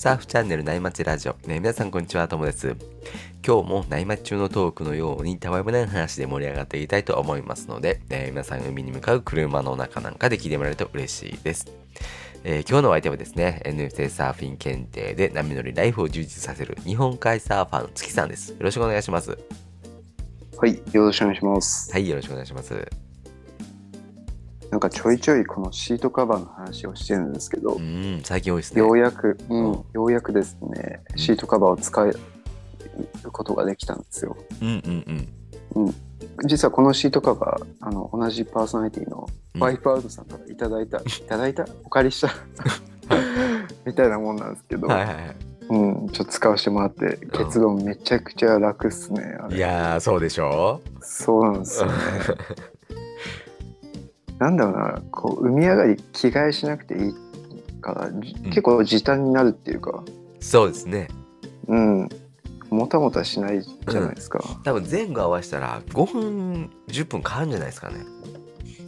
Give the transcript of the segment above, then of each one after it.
サーフチャンネル内町ラジオ、ね、皆さんこんにちは、ともです。今日も内町中のトークのようにたわいもない話で盛り上がっていきたいと思いますので、えー皆さん海に向かう車の中なんかで聞いてもらえると嬉しいです。えー今日のお相手はですね、NFT サーフィン検定で波乗りライフを充実させる日本海サーファーの月さんです。よろしくお願いします。はい、よろしくお願いします。はい、よろしくお願いします。なんかちょいちょいこのシートカバーの話をしてるんですけど、うん、最近多いですね。ようやく、ううんん、ようやくですね、シートカバーを使えることができたんですよ。うんうんうん。実はこのシートカバー、あの同じパーソナリティのうんワイプアウトさんからいただいた、いただいた？お借りした？みたいなもんなんですけど、はいはいはい。うん、ちょっと使わせてもらって、結論めちゃくちゃ楽っすね。あれいやー、そうでしょ？そうなんですよね。なんだろうな、こう海上がり着替えしなくていいから、結構時短になるっていうか、そうですね。うん、もたもたしないじゃないですか。多分前後合わせたら5分10分かかるんじゃないですかね。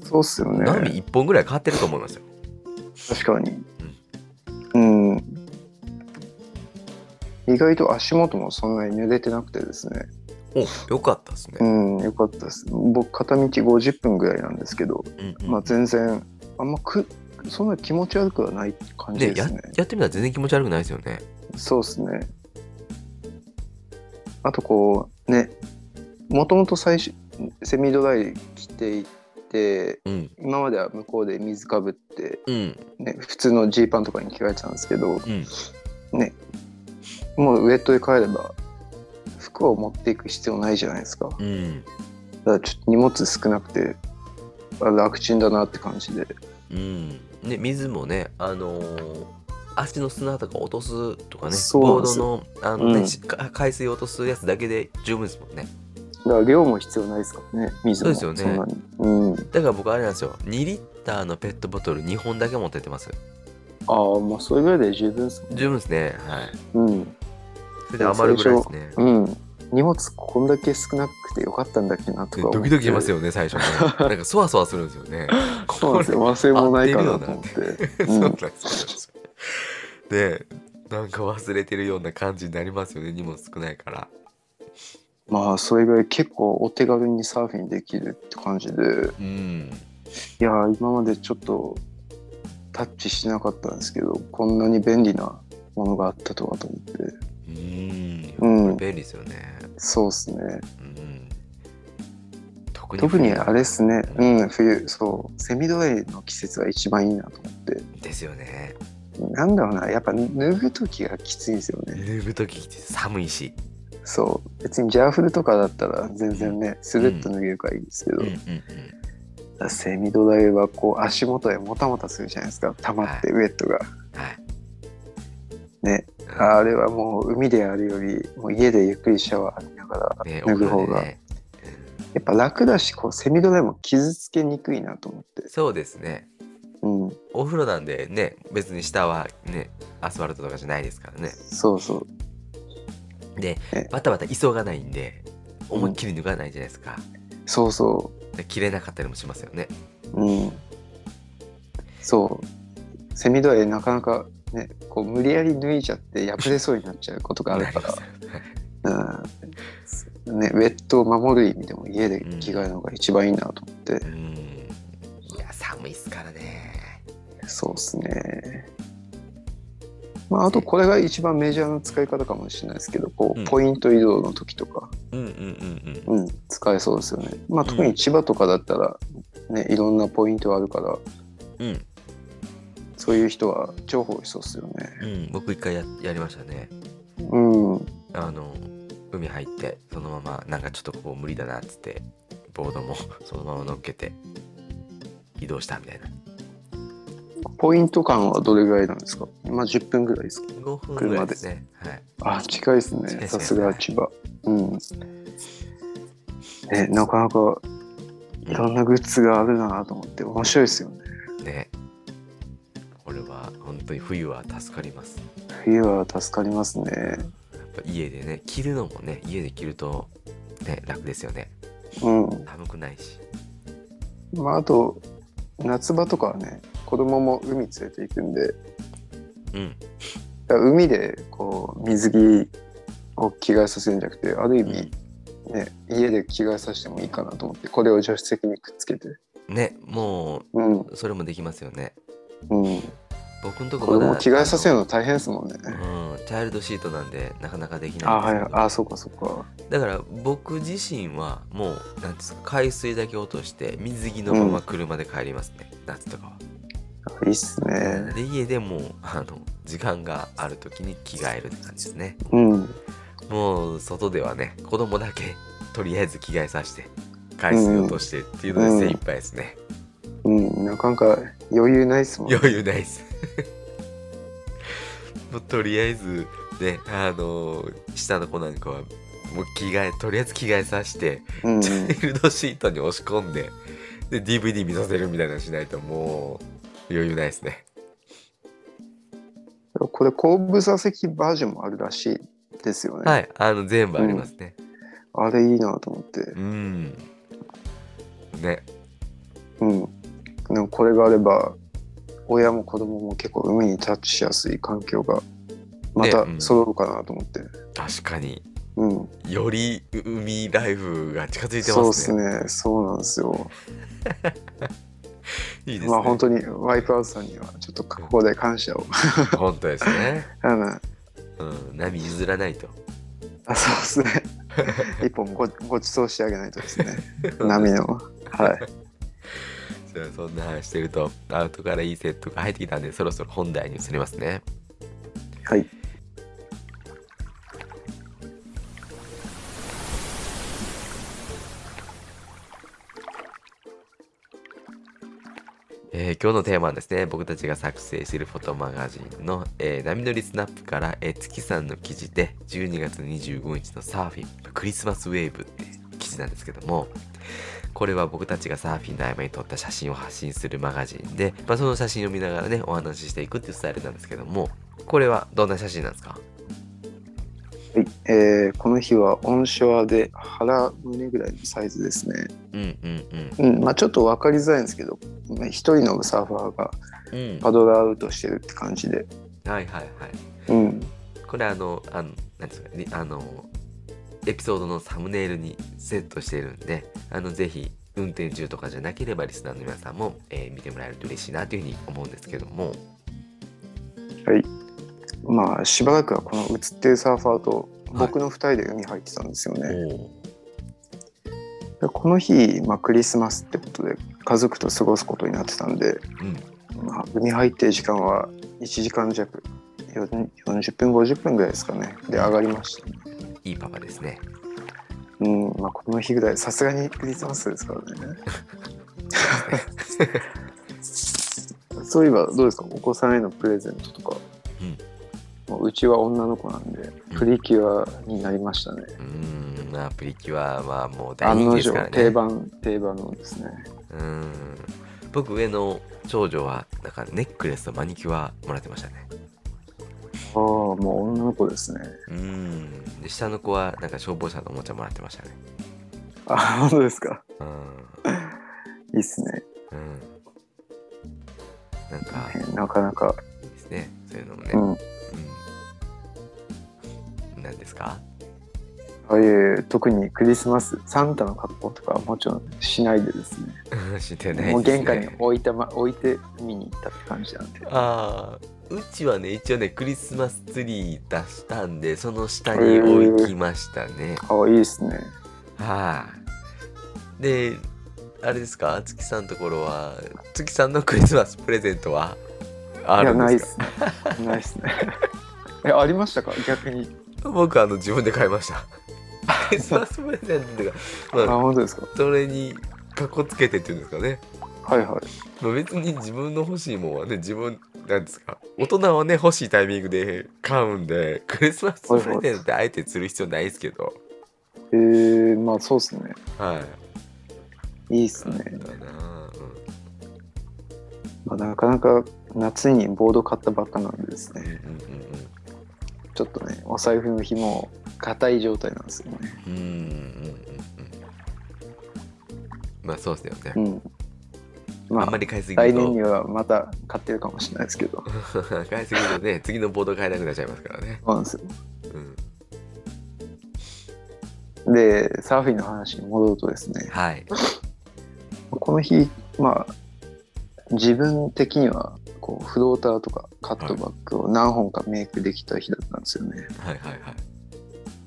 そうっすよね。波1本ぐらい変わってると思いますよ。確かに。うん。意外と足元もそんなに濡れてなくてですね。およかったですねう。ん、よかったです。僕、片道50分ぐらいなんですけど、うんうんまあ全然、あんまく、そんな気持ち悪くはない感じですね。やってみたら全然気持ち悪くないですよね。そうっすね。あとこうね、もともと最初セミドライ着ていて、うん今までは向こうで水かぶって、うんね、普通のジーパンとかに着替えてたんですけど、うんね、もうウェットで帰れば服を持っていく必要ないじゃないですか。だかうんらちょっと荷物少なくてあ楽ちんだなって感じで。うん。ね水もねあのー足の砂とか落とすとかねそうなボードのあの、ねうん海水落とすやつだけで十分ですもんね。だから量も必要ないですからね、水も。そうですよね。うん。だから僕あれなんですよ2リッターのペットボトル2本だけ持ってってます。ああ、もうそれぐらいで十分ですもん十分ですね。はい。うん。それで余るぐらいですね。うん。荷物こんだけ少なくてよかったんだっけなとか。ドキドキしますよね最初ね。なんかそわそわするんですよね。そうなんですよ。忘れ物ないかなと思って。そうなんうんですよ。で、なんか忘れてるような感じになりますよね、荷物少ないから。まあ、それぐらい結構お手軽にサーフィンできるって感じで、うん。いやー、今までちょっとタッチしてなかったんですけど、こんなに便利なものがあったとはと思って。うん。うん便利ですよね。そうですね。うん。特に特にあれですね、ううん、冬、そう、セミドライの季節が一番いいなと思って。ですよね。なんだろうな、やっぱ脱ぐ時がきついんですよね。脱ぐ時って寒いし。そう別にジャーフルとかだったら全然ねスルッと脱げるからいいんですけど、うんうんセミドライはこう足元でもたもたするじゃないですか溜まってウェットが、うん。はい。ねうんあれはもう海でやるよりもう家でゆっくりシャワー浴びながらね、脱ぐ方が、ね。やっぱ楽だしこうセミドライも傷つけにくいなと思ってそうですね。うんお風呂なんでね、別に下はね、アスファルトとかじゃないですからね。そうそうでね、バタバタ急がないんで、思いっきり脱がないじゃないですか。そうそで切れなかったりもしますよね。ううんそうセミドライなかなかねこう無理やり脱いちゃって破れそうになっちゃうことがあるから うんね、ウェットを守る意味でも家で着替えるのが一番いいなと思って、うん。いや、寒いっすからね。そうですね。まあ、あとこれが一番メジャーな使い方かもしれないですけど、こうポイント移動の時とか。うん、使えそうですよね。まあ、特に千葉とかだったら、ね、いろんなポイントあるから、うん、そういう人は重宝しそうですよね。うん、僕一回ややりましたね。うん、あの、海入って、そのまま、なんかちょっとここ無理だなっつって、ボードも そのまま乗っけて、移動したみたいな。ポイント間はどれぐらいなんですか？まあ、10分ぐらいですか？5分ぐらいですね。はい。あ、近いですね。近いですねさすが千葉。うん。ね、なかなかいろんなグッズがあるなと思って、面白いですよね。ね。これは本当に冬は助かります。冬は助かりますね。やっぱ家でね、着るのもね、家で着ると、ね、楽ですよね。うん。寒くないし。まあ、あと、夏場とかはね、子供も海連れて行くんで、うん。海でこう水着を着替えさせるんじゃなくてある意味、ね、家で着替えさせてもいいかなと思ってこれを助手席にくっつけてねもうんうそれもできますよねうん僕のとこ子供着替えさせるのの大変ですもんね。うんチャイルドシートなんでなかなかできあないんですけどはいあそうかそうか。だから僕自身はもうなんですか海水だけ落として水着のまま車で帰りますね、夏とかは。いいっすね。で家でもうあの時間がある時に着替えるって感じですね。うん。もう外ではね子供だけとりあえず着替えさせて海水落としてっていうので精一杯ですね。うん。なかなか余裕ないっすもんね。余裕ないです。もうとりあえずねあの下の子なんかはもう着替えとりあえず着替えさせてうんうん。チャイルドシートに押し込んでで DVD 見させるみたいなのしないともう余裕ないですね。これ後部座席バージョンもあるらしいですよね、はいあの全部ありますね。あれいいなと思って。うん。ね。うん。でもこれがあれば親も子供も結構海にタッチしやすい環境がまたねうん。揃うかなと思って、確かに。うん。より海ライフが近づいてそうですますね。ねそうなんですよ。いいですね。まあ本当にワイプアウトさんにはちょっとここで感謝を。本当ですね。うん。波譲らないと。あそうですね。一本ごごちそうしてあげないとですね。波の。はいそんな話してるとアウトからいいセットが入ってきたんでそろそろ本題に移りますね。はい。えー今日のテーマはですね僕たちが作成しているフォトマガジンの、えー波乗りスナップから、えー月さんの記事で12月25日のサーフィンクリスマスウェーブって記事なんですけどもこれは僕たちがサーフィンの合間に撮った写真を発信するマガジンで、まあ、その写真を見ながらねお話ししていくっていうスタイルなんですけどもこれはどんな写真なんですか？はいえーこの日はオンショアで腹胸ぐらいのサイズですね。うんうんうん。まあ、ちょっと分かりづらいんですけどまあ一人のサーファーがうんうん。パドルアウトしてるって感じで、はいはいはい。うん、これあのあのなんですかねあのエピソードのサムネイルにセットしてるんであのぜひ運転中とかじゃなければリスナーの皆さんも、えー見てもらえると嬉しいなというふうに思うんですけども。はい。まあしばらくはこの写ってるサーファーと僕の2人で海入ってたんですよね。おでこの日、まあ、クリスマスってことで家族と過ごすことになってたんで、うん。まあ、海入ってる時間は1時間弱よ40分50分ぐらいですかね。で上がりましたね。いいパパですね。うんまあ、この日ぐらいさすがにクリスマスですからね。そういえばどうですか？お子さんへのプレゼントとか。うん。もううちは女の子なんでプリキュアになりましたね。うーん。まあプリキュアはもう大人気ですからね。定番定番のですね。うん。僕上の長女はなんかネックレスとマニキュアもらってましたねああもう女の子ですね。うんで下の子はなんか消防車のおもちゃもらってましたねあ本当ですか。うんいいっすね。うんなんかねなかなか。いいですねそういうのもねうん。うん何ですか？ああいう特にクリスマスサンタの格好とかはもちろんしないでですね。知ってないです、ね、もう玄関に置いたま置いて見に行ったって感じなんで。ああうちはね一応ねクリスマスツリー出したんでその下に置きましたねああいいですね。はい、であれですか？月さんのところは月さんのクリスマスプレゼントは？あいやるんないっですかすね。ないっすね。えありましたか？逆に。僕あの自分で買いましたクリスマスプレゼントがあまあ本当ですか。それにかっこつけてっていうんですかねはいはい。まあ、別に自分の欲しいもんはね自分なんですか大人はね欲しいタイミングで買うんでクリスマスプレゼントってあえてする必要ないですけどえー、まあそうっすね。はいいいっすね。なまあ、なかなか夏にボード買ったばっかなんでですね。うんうんうんちょっとね、お財布の紐硬い状態なんですよね。うんうんうんまあそうですよね。うん。まああんまり買いすぎると。来年にはまた買ってるかもしれないですけど。買いすぎるとね次のボード買えなくなっちゃいますからね、そうなんですよ。うん、でサーフィンの話に戻るとですね。はい。この日まあ自分的にはこうフローターとかカットバックを何本かメイクできた日だったんですよね、はいはいはい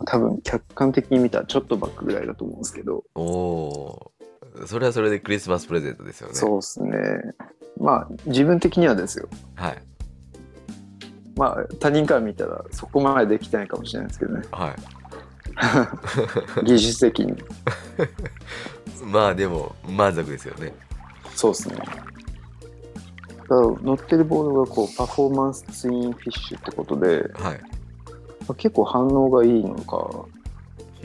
多分客観的に見たらちょっとバックぐらいだと思うんですけど、おおー。それはそれでクリスマスプレゼントですよね。そうですね。まあ自分的にはですよ。はい。まあ他人から見たらそこまでできてないかもしれないですけどね。はい。技術的に。まあでも満足ですよね。そうですね。乗ってるボードがこうパフォーマンスツインフィッシュってことではい結構反応がいいのか、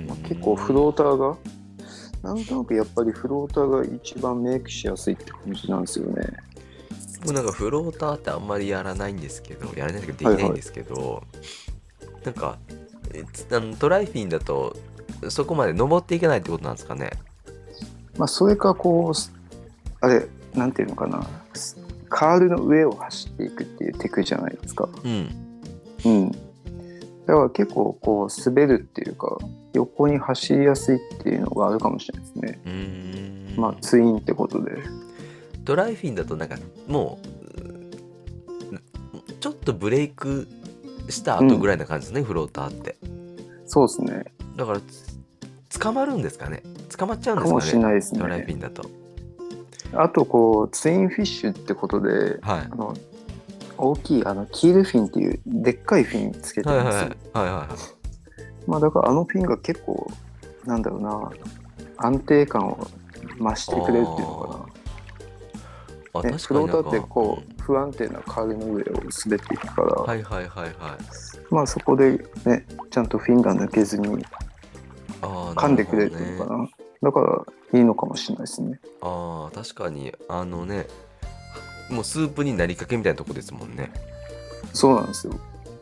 まあ結構フローターがなんとなくやっぱりフローターが一番メイクしやすいって感じなんですよね。もうなんかフローターってあんまりやらないんですけどやらないけどできないんですけど、なんかあのトライフィンだとそこまで登っていけないってことなんですかね？まあそれかこうあれなんていうのかな。カールの上を走っていくっていうテクじゃないですか。うん。うんだから結構こう滑るっていうか横に走りやすいっていうのがあるかもしれないですね。まあツインってことで。トライフィンだとなんかもうちょっとブレイクした後ぐらいな感じですね、フローターって。そうですね。だからつ捕まるんですかね。捕まっちゃうんかもしですかねれないですトライフねィンだと。あとこうツインフィッシュってことではい。あの大きいあのキールフィンっていうでっかいフィンつけてはいるんですよ、はいはいはい。はいまあだからあのフィンが結構なんだろうな安定感を増してくれるっていうのあかな、ね、フローターってこう不安定なカールの上を滑っていくから、はいはいはいはい。まあそこでねちゃんとフィンが抜けずに噛んでくれるっていうのかな。だからいいのかもしれないですね。ああ確かにあのねもうスープになりかけみたいなとこですもんね。そうなんですよ。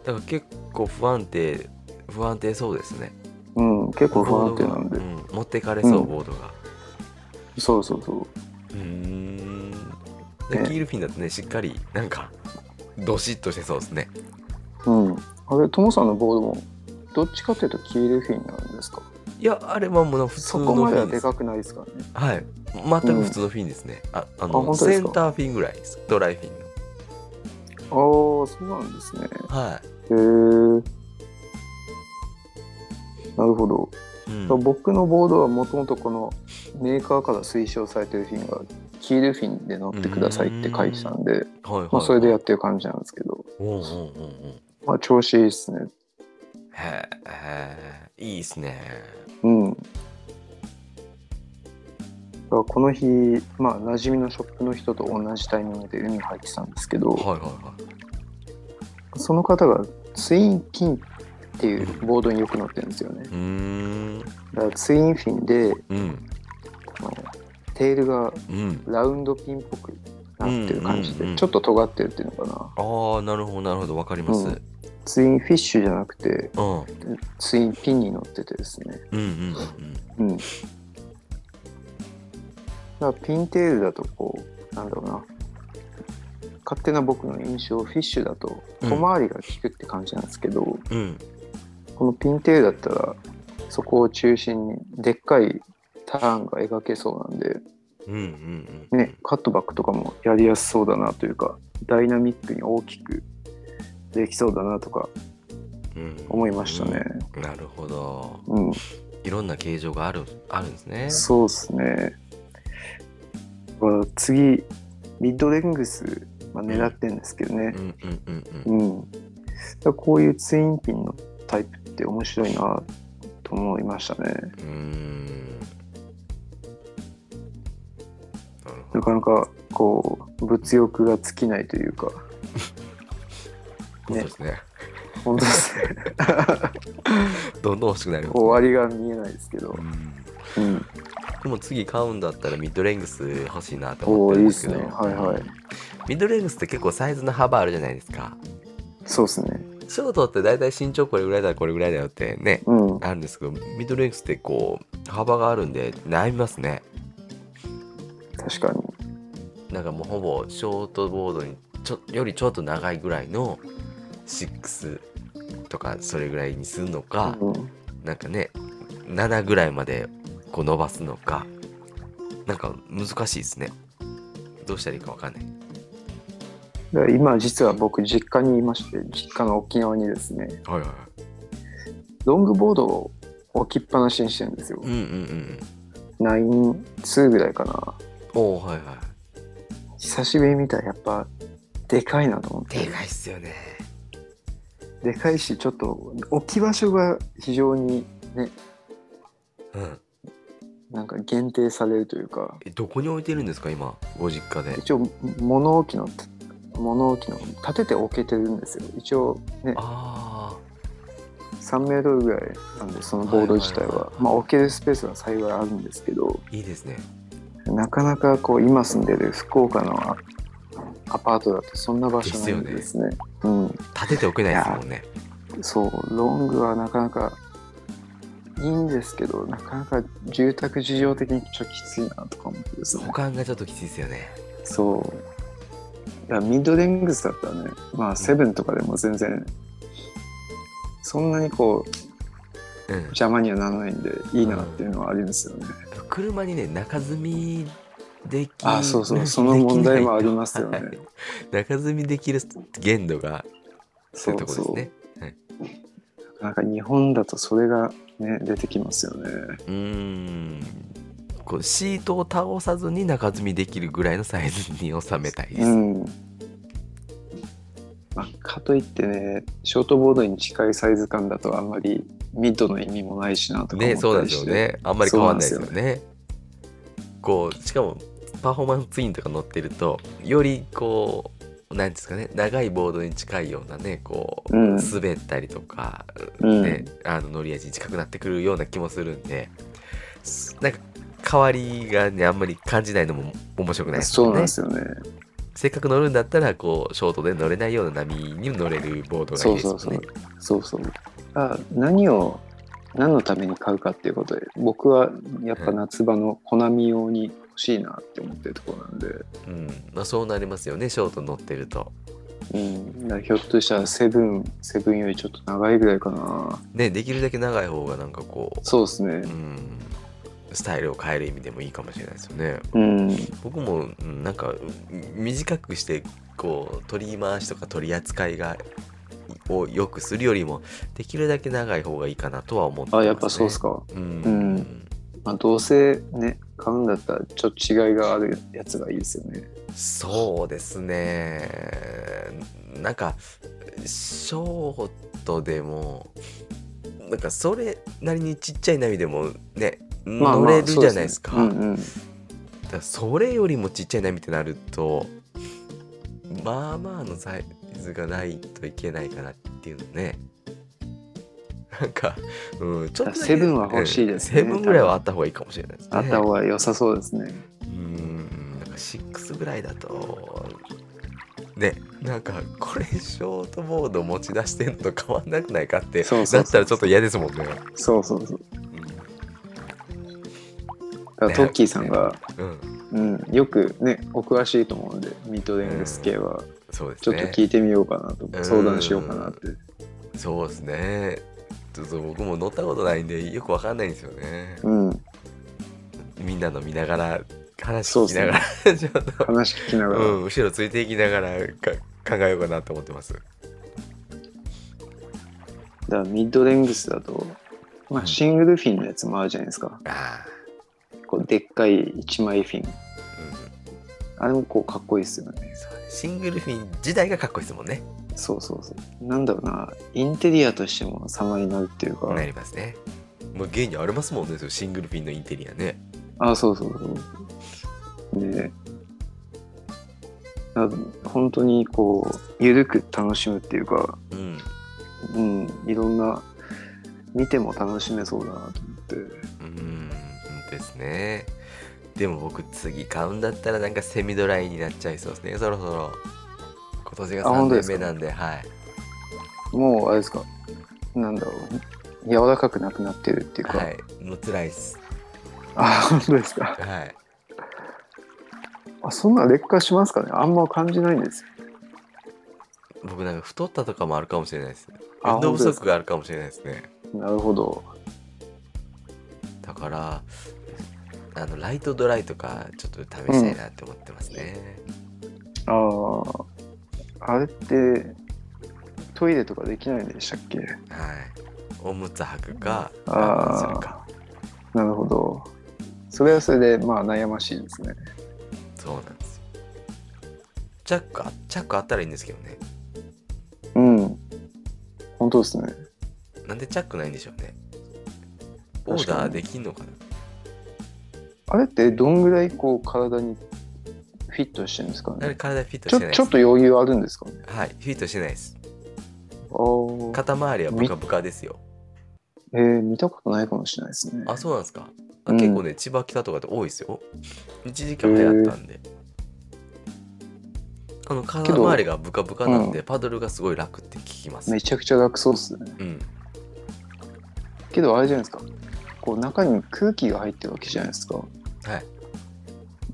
だから結構不安定不安定そうですね。うん結構不安定なんで、うん持ってかれそう、うんボードが。そうそうそう。うーん。でね。キールフィンだとねしっかりなんかどしっとしてそうですね。うん。あれトモさんのボードもどっちかというとキールフィンなんですか？いやあれはもう普通のそこまフィンでではですかくないですかね。はい全く普通のフィンですね、ああのセンターフィンぐらいです。ドライフィンああそうなんですね。のはへえ。なるほど、い、うん、僕のボードはもともとこのメーカーから推奨されてるフィンがキールフィンで乗ってくださいって書いてたんで、まあ、それでやってる感じなんですけど、うんうんうんうん。まあ、調子いいですね。へえ。いいですね。うんこの日まあ馴染みのショップの人と同じタイミングで海入ってたんですけど、はいはいはい。その方がツインピンっていうボードによく乗ってるんですよね。うーん。だからツインフィンでうん。このテールがうん。ラウンドピンっぽくなってる感じで、ちょっと尖ってるっていうのかな。ああなるほどなるほどわかります、うん。ツインフィッシュじゃなくてうん、ツインピンに乗っててですね。うんうんうん。うんらピンテールだとこうなんだろうな。勝手な僕の印象フィッシュだと小回りが利くって感じなんですけど、うん。うんこのピンテールだったらそこを中心にでっかいターンが描けそうなんで、うんうんうんね、カットバックとかもやりやすそうだなというかダイナミックに大きくできそうだなとかうん。思いましたね。うん。なるほど。うん、いろんな形状があるあるんですね。そうですね。まあ次ミッドレングス、まあ、狙ってるんですけどね。こういうツインピンのタイプって面白いなと思いましたね。うーん。なかなかこう物欲が尽きないというか。どそうですね。本当ですね。どんどん欲しくなります、ね、終わりが見えないですけど。う、ん。うん、でも次買うんだったらミッドレングス欲しいなとお思ってるんですけど。すね。はいはい。ミッドレングスって結構サイズの幅あるじゃないですか。そうですね。ショートって大体身長これぐらいだこれぐらいだよってねうん。あるんですけどミッドレングスってこう幅があるんで悩みますね。確かに。なんかもうほぼショートボードにちょよりちょっと長いぐらいの6とかそれぐらいにするのか、うん。なんかね7ぐらいまでこう伸ばすのか。なんか難しいですね。どうしたらいいかわかんない。今実は僕実家にいまして実家の沖縄にですね。はいはいロングボードを置きっぱなしにしてるんですよ。うんうんうん9-2ぐらいかな。おおはいはい。久しぶりに見たらやっぱでかいなと思って。でかいっすよね。でかいしちょっと置き場所が非常にね。うんなんか限定されるというか。えどこに置いてるんですか今ご実家で？一応物置の物置の立てて置けてるんですよ。一応ね。あ3メートルぐらいなんでそのボード自体は,、まあ置けるスペースは幸いあるんですけど。あいいですね。なかなかこう今住んでる福岡のアアパートだとそんな場所ないんでですね。うん。立てておけないですもんね。そう。ロングはなかなかいいんですけどなかなか住宅事情的にちょっときついなとか思ってですね。保管がちょっときついですよね。そう。いやミッドレングスだったらねまあセブンとかでも全然そんなにこううん邪魔にはならないんでいいなっていうのはありますよね、車にね中積みできあそうそうその問題もありますよね。は い中積みできる限度がそういうとこですねなんか日本だとそれがね出てきますよね。うーん。こうシートを倒さずに中積みできるぐらいのサイズに収めたいです、うん。まあ、かといってねショートボードに近いサイズ感だとあんまりミッドの意味もないしなとか思ねそうですよね。あんまり変わんないですよそうね。こうしかもパフォーマンスツインとか乗ってるとよりこう何ですかね長いボードに近いようなねこう、うん。滑ったりとか、うん。ねあの乗り味に近くなってくるような気もするんですなんか変わりがねあんまり感じないのも面白くないですそうよねなんですよね。せっかく乗るんだったらこうショートで乗れないような波に乗れるボードがいいですよね。そうそう。そうそうそう。あ何を何のために買うかっていうことで僕はやっぱ夏場のコナミ用に欲しいなって思ってるところなんで、うん。まあ、そうなりますよねショート乗ってると。うん、ひょっとしたらセブンセブンよりちょっと長いぐらいかな。ねできるだけ長い方がなんかこうそうですね。うん。スタイルを変える意味でもいいかもしれないですよね。うん。僕もうんなんかうん短くしてこう取り回しとか取り扱いがを良くするよりもできるだけ長い方がいいかなとは思ってます、ね、あやっぱそうっすか、うん、うん。まあ、どうせね買うんだったらちょっと違いがあるやつがいいですよね。そうですね。なんかショートでもなんかそれなりにちっちゃい波でもね乗れるじゃないですか、だそれよりもちっちゃい波ってなるとまあまあのサイズがないといけないかなっていうのねなんか、うん、ちょっとセブンは欲しいですねうんセブンぐらいはあった方がいいかもしれないですね。あった方が良さそうですね。うんなんか6ぐらいだとねなんかこれショートボード持ち出してんのと変わんなくないかってそうそうだったらちょっと嫌ですもんね、そうそうそうだからねトッキーさんが、うん、うん、よくねお詳しいと思うんでミッドレングス系はそうですちょっとね聞いてみようかなと、うん。相談しようかなって。そうですねちょっと僕も乗ったことないんでよくわかんないんですよね。うん。みんなの見ながら話聞きながら、ちょっと、話聞きながら、うん、後ろついていきながらか考えようかなと思ってます。だからミッドレングスだと、まあ、シングルフィンのやつもあるじゃないですか。あこうでっかい一枚フィン。あ、うん、あれもこうかっこいいですよね。シングルフィン自体がかっこいいですもんねそうそうそう。なんだろうな。インテリアとしても様になるっていうか、なりますね。もう現にありますもんねシングルフィンのインテリアね。あそうそうそうであ本当にこう緩く楽しむっていうか。うん。うん。いろんな見ても楽しめそうだなと思って。うんですね。でも僕次買うんだったらなんかセミドライになっちゃいそうですね。そろそろ今年が3あ本当ですか？年目なんではい。もうあれですか？なんだろう。柔らかくなくなってるっていうか、はい。もう辛いっす。あ本当ですか？はい。ああそんな劣化しますかね？あんま感じないんですよ。僕なんか太ったとかもあるかもしれないですあ運動不足があるかもしれないですねなるほど。だからあのライトドライとかちょっと試したいなって思ってますね、ああ、あれってトイレとかできないんでしたっけ？はい。おむつ履くかあ我慢するか。なるほど。それはそれでまあ悩ましいですね。そうなんですよ。チャックあチャックあったらいいんですけどね。うん。本当ですね。なんでチャックないんでしょうね。オーダーできんのかな。あれってどんぐらいこう体にフィットしてるんですかね。体フィットちょしてないちょっと余裕あるんですかね。はいフィットしてないです。肩周りはブカブカですよ。えー、見たことないかもしれないですね。あそうなんですか。あうん。結構ね千葉北とかって多いですよ。一時期流行ったんで。あの肩周りがブカブカなんで、パドルがすごい楽って聞きます。めちゃくちゃ楽そうっすね。うん。けどあれじゃないですか。こう中に空気が入ってるわけじゃないですか。はい。だか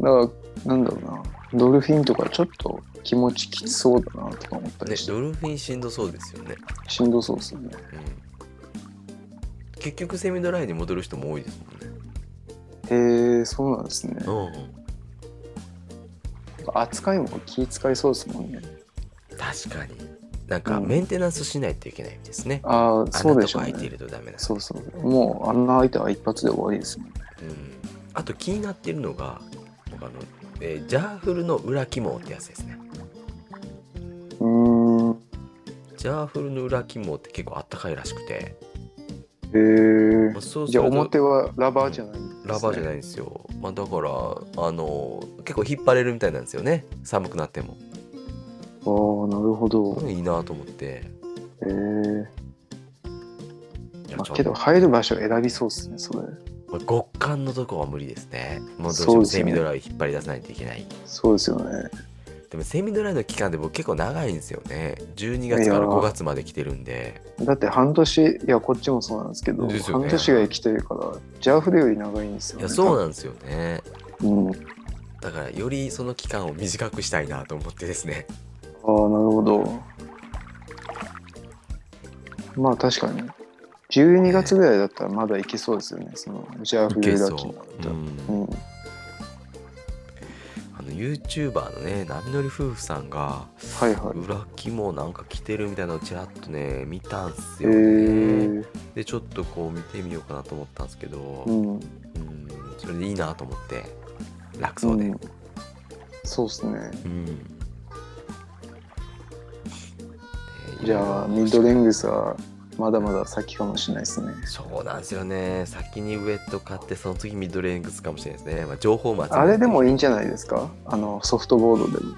ら、なんだろうな。ドルフィンとかちょっと気持ちきつそうだなとか思ったねりして、ドルフィンしんどそうですよねしんどそうっすよね。うん結局セミドライに戻る人も多いですもんねへえー、そうなんですね。うん扱いも気使いそうですもんね。確かになんかうんメンテナンスしないといけないんですね、ああ、そうでしょか開いていね。るとダメなんでそうそう。もう穴開いたら一発で終わりですもんね。うん、あと気になってるのが僕あの、えージャーフルの裏肝ってやつですねうーん。ジャーフルの裏肝って結構あったかいらしくて、へえーまあ、。そうすじゃあ表はラバーじゃないんです、ねラバーじゃないんですよ、まあ、だからあの結構引っ張れるみたいなんですよね寒くなってもああ、なるほど。いいなと思ってへえー。まあ、けど入る場所選びそうですね、それ。まあ極寒のとこは無理ですねもうどうしてもセミドライ引っ張り出さないといけないそうですよね。でもセミドライの期間で僕結構長いんですよね12月からいやー5月まで着てるんでだって半年、いや、こっちもそうなんですけど、ね半年が着てるから、ジャーフルより長いんですよ、ね。いやそうなんですよねうん。あだからよりその期間を短くしたいなと思ってですねあ、なるほど。まあ確かに。12月ぐらいだったらまだいけそうですよね、そのジャーフルだったら。うん、うん。あの YouTuber のね波乗り夫婦さんがはいはい。裏肝なんか着てるみたいなのをちらっとね見たんすへよね、ー。でちょっとこう見てみようかなと思ったんですけど、ううん。ん。それでいいなと思って。楽そうで、うん。そうですね。うん。ねじゃあ、ミッドレングスはまだまだ先かもしれないですね。そうなんですよね。先にウェット買ってその次ミッドレングスかもしれないですね、まあ、情報もあれでもいいんじゃないですか？あの、ソフトボードでも。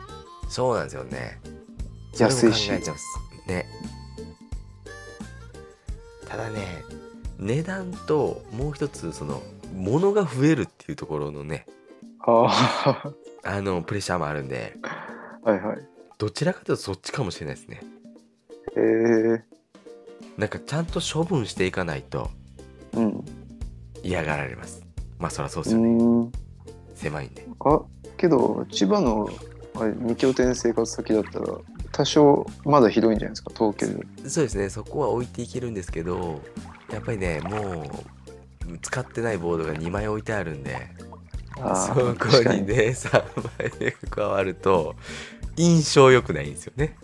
そうなんですよね。安いし。ね。ただね値段ともう一つその物が増えるっていうところのねああのプレッシャーもあるんで。あ、はいはい。どちらかというとそっちかもしれないですね。えー、なんかちゃんと処分していかないとうん。嫌がられます。まあそりゃそうでうすよね。狭いんで。あ、けど、千葉のあれ2拠点生活先だったら、多少まだひどいんじゃないですか、東京より。そうですね。そこは置いていけるんですけどやっぱりねもう使ってないボードが2枚置いてあるんであそーこにね3枚で加わると印象良くないんですよね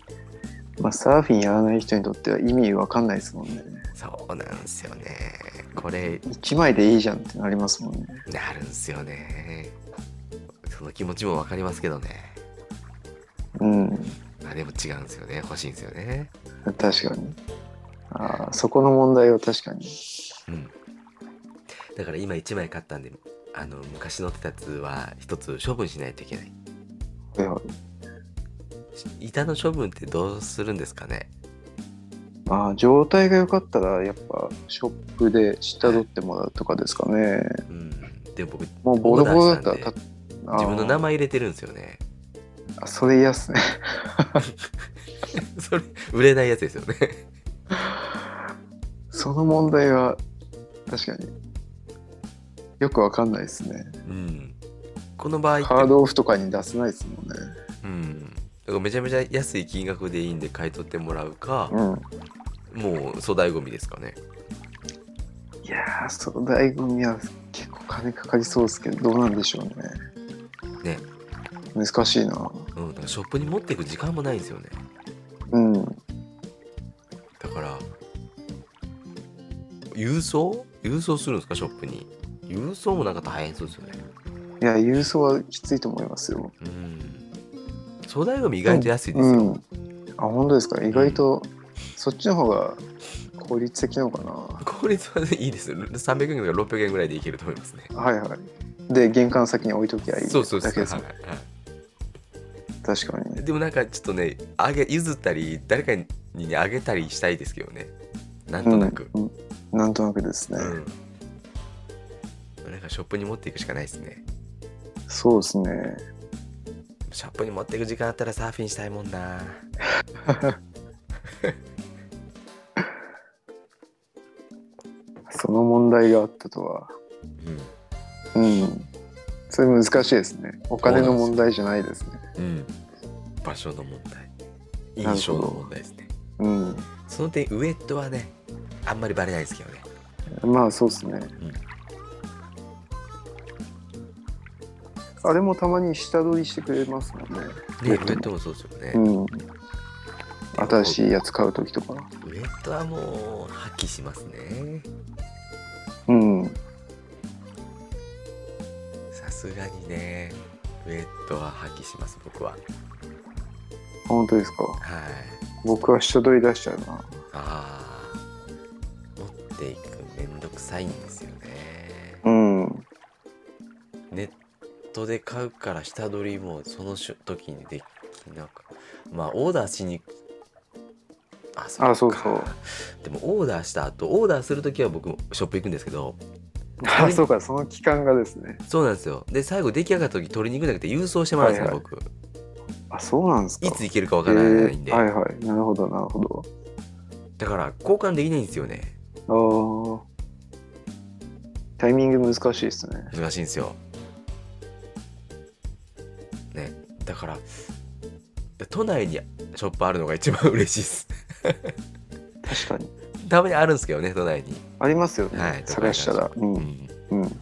まあ、サーフィンやらない人にとっては意味わかんないですもんね。そうなんですよねこれ1枚でいいじゃんってなりますもんね。なるんですよねその気持ちも分かりますけどねうん。まあでも違うんですよね欲しいんですよね確かに。ああ、そこの問題は確かに。うんだから今1枚買ったんであの昔乗ってたやつは1つ処分しないといけないはいはい板の処分ってどうするんですかね？まあ、状態が良かったら、やっぱショップで下取ってもらうとかですかね。うんでも僕もうボロボロだったら自分の名前入れてるんですよねあーそれ嫌っすね。それ売れないやつですよね その問題は確かによくわかんないですね。うんこの場合ハードオフとかに出せないですもんね。からめちゃめちゃ安い金額でいいんで買い取ってもらうか、うん。もう粗大ゴミですかねいやー、その醍醐味は結構金かかりそうですけど、どうなんでしょうね。ね難しいな。うんだからショップに持っていく時間もないんですよねうん。だから郵送？郵送するんですかショップに郵送もなんか大変そうですよねいや、郵送はきついと思いますよ。うん粗大ゴミ意外と安いですよ、うん。あ、本当ですか？意外と、そっちの方が効率的なのかな？効率はいいですよ300円から600円ぐらいでいけると思いますねはいはい。で、玄関先に置いときゃいいそうそうそうだけですはいはい確かに。でもなんかちょっとねあげ譲ったり誰かにあげたりしたいですけどねなんとなくうん、うんなんとなくですね。うん、なんかショップに持っていくしかないですねそうですね。ショップに持っていく時間あったらサーフィンしたいもんな その問題があったとは。うんうん。それ難しいですね。お金の問題じゃないですね。うん場所の問題印象の問題ですねうん。その点ウエットはねあんまりバレないですけどねまあそうですね。あれもたまに下取りしてくれますもんね。ねウエットもそうですよね、うん。新しいやつ買うときとか。ウエットはもう発揮しますねうん。さすがにねウエットは発揮します僕は本当ですか。はい僕は下取り出しちゃうな。ああ持っていくめんどくさいんですよねうん。ネットで買うから下取りもその時にできなくまあオーダーしにあそっかあそうそうでもオーダーした後オーダーする時は僕ショップ行くんですけどあ、そうか、その期間がですね。そうなんですよで最後出来上がった時取りに行くんじゃなくて郵送してもらうんですよ、はいはい僕あ、そうなんですか。いつ行けるかわからないんで、えーはいはい。なるほど、なるほど。だから交換できないんですよねああ。タイミング難しいですね。難しいんですよから都内にショップあるのが一番嬉しいです確かに。たまにあるんですけどね都内にありますよね。はい探したら。う。うんんうん。そう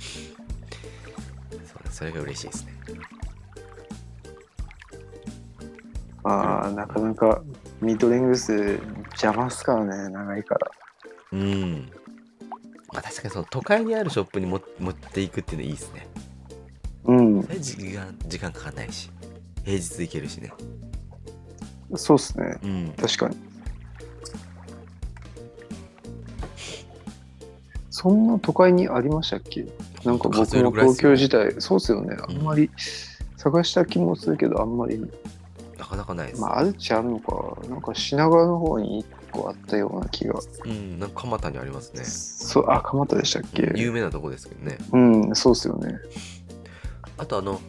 それが嬉しいですねああ、なかなかミッドレングス邪魔っすからね、長いから。うんまあ確かにその都会にあるショップにも持っていくっていうのいいですねうん。時間時間かかんないし平日行けるしねそうっすね。うん確かに。そんな都会にありましたっけ？なんか僕も東京時代、そうっすよね。あんまり探した気もするけど、あんまり、なかなかないです、まあ、あるっちゃあるのか。なんか品川の方に1個あったような気が。うんなんか蒲田にありますねそう、あ、蒲田でしたっけ？有名なとこですけどねうん、そうっすよね。あとあの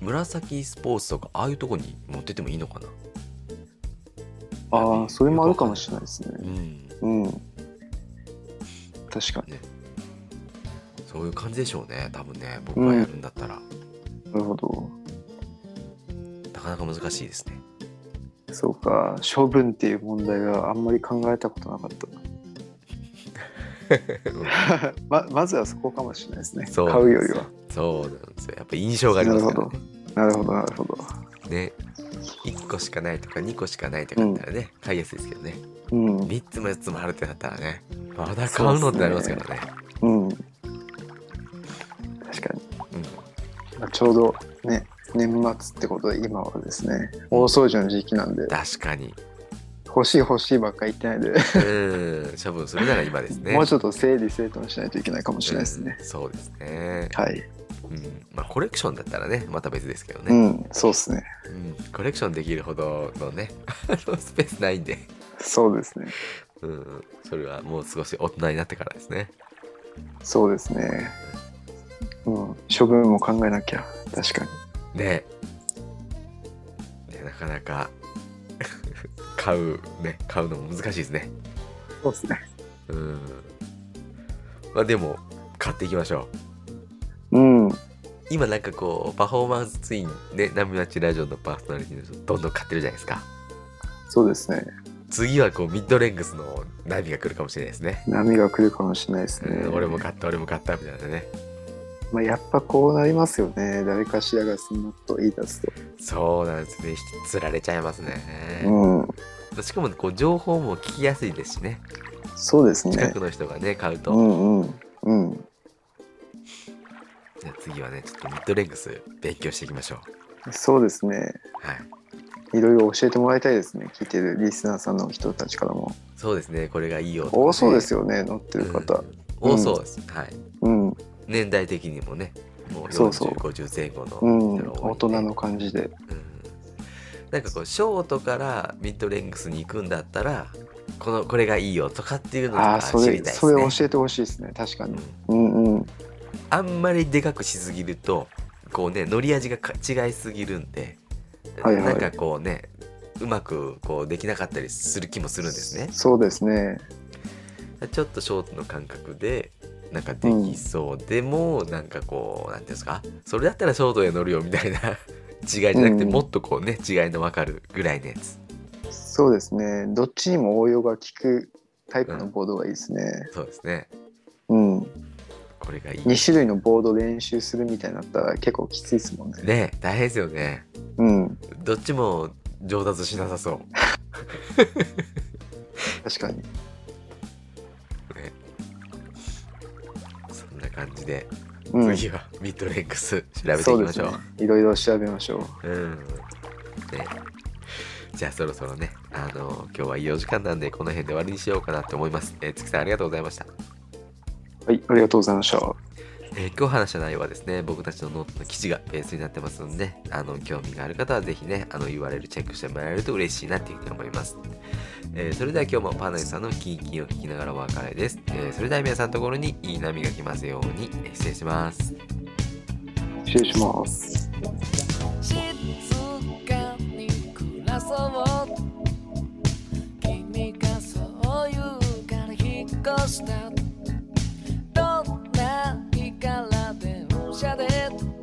紫スポーツとかああいうとこに持ってってもいいのかな？ああ、それもあるかもしれないですね。うんうん。確かに。そういう感じでしょうね多分ね僕がやるんだったら、なるほど。なかなか難しいですねそうか、処分っていう問題はあんまり考えたことなかったな。ままずはそこかもしれないですね。そう買うよりは。そうなんですよ。やっぱ印象がありますからね。なるほど、なるほど。ね。1個しかないとか2個しかないとかだったらね、買いやすいですけどね。うん。3つも4つもあるってなったらね。まだ買うのってなりますからね。うん。確かに。うん。まあ、ちょうどね、年末ってことで今はですね、大掃除の時期なんで、確かに。欲しい欲しいばっかり言ってないで、うん。処分するなら今ですね。もうちょっと整理整頓しないといけないかもしれないですね。うん。そうですね、はい。うん、まあコレクションだったらねまた別ですけどうね、ん、そうですね。うん。コレクションできるほどのね スペースないんで、そうですね。うん、それはもう少し大人になってからですね。そうですね。うん、処分も考えなきゃ、確かに。ででなかなか 買うね買うのも難しいですね。そうですね。うん。まあでも買っていきましょうん、う今なんかこうパフォーマンスツインね波町ラジオのパーソナリティの人どんどん買ってるじゃないですかそうですね。次はこうミッドレングスの波が来るかもしれないですね、波が来るかもしれないですね。うん俺も買った俺も買ったみたいなねまあ、やっぱこうなりますよね。誰かしらがそのと言い出すと。そうなんですね引きつられちゃいますね、うん。しかもこう情報も聞きやすいですしねそうですね近く。の人がね買うと、うんうん。うん。じゃあ次はねちょっとミッドレングス勉強していきましょうそうですね。はいいろいろ教えてもらいたいですね。聞いてるリスナーさんの人たちからも。そうですねこれがいいよね多そうですよね、乗ってる方。うん多そうです、はいうん。年代的にもねもうそうそう4050前後のうん。大人の感じで。うんなんかこうショートからミッドレングスに行くんだったらこのこれがいいよとかっていうのとかああ、それ、知りたいですそれね教えてほしいですね。確かに。うんうんうん。あんまりでかくしすぎるとこうね乗り味がか違いすぎるんで、はいはいなんかこうねうまくこうできなかったりする気もするんですねそうですね。ちょっとショートの感覚でなんかできそう、でもなんかこうなんていうんですか？それだったらショートで乗るよみたいな 違いじゃなくて、うんもっとこうね違いの分かるぐらいのやつそうですね。どっちにも応用が効くタイプのボードがいいですね。そうですねうん。これがいい2種類のボード練習するみたいになったら結構きついですもんね。ね大変ですよねうん。どっちも上達しなさそう 確かに。ねそんな感じで、うん。次はミッドレングス調べていきましょうね。いろいろ調べましょう。うんねじゃあそろそろねあの今日はいいお時間なんでこの辺で終わりにしようかなと思います、えー月さんありがとうございました、はい、ありがとうございました。えー今日話した内容はですね僕たちのノートの記事がベースになってますのであの興味がある方はぜひねあの URL チェックしてもらえると嬉しいなっていうふうに思います。えーそれでは今日もパーナイさんのキンキンを聞きながらお別れです、えーそれでは皆さんのところにいい波が来ますようにえー失礼します。失礼します。静かに暮らそう。君がそう言うから引っ越した each other.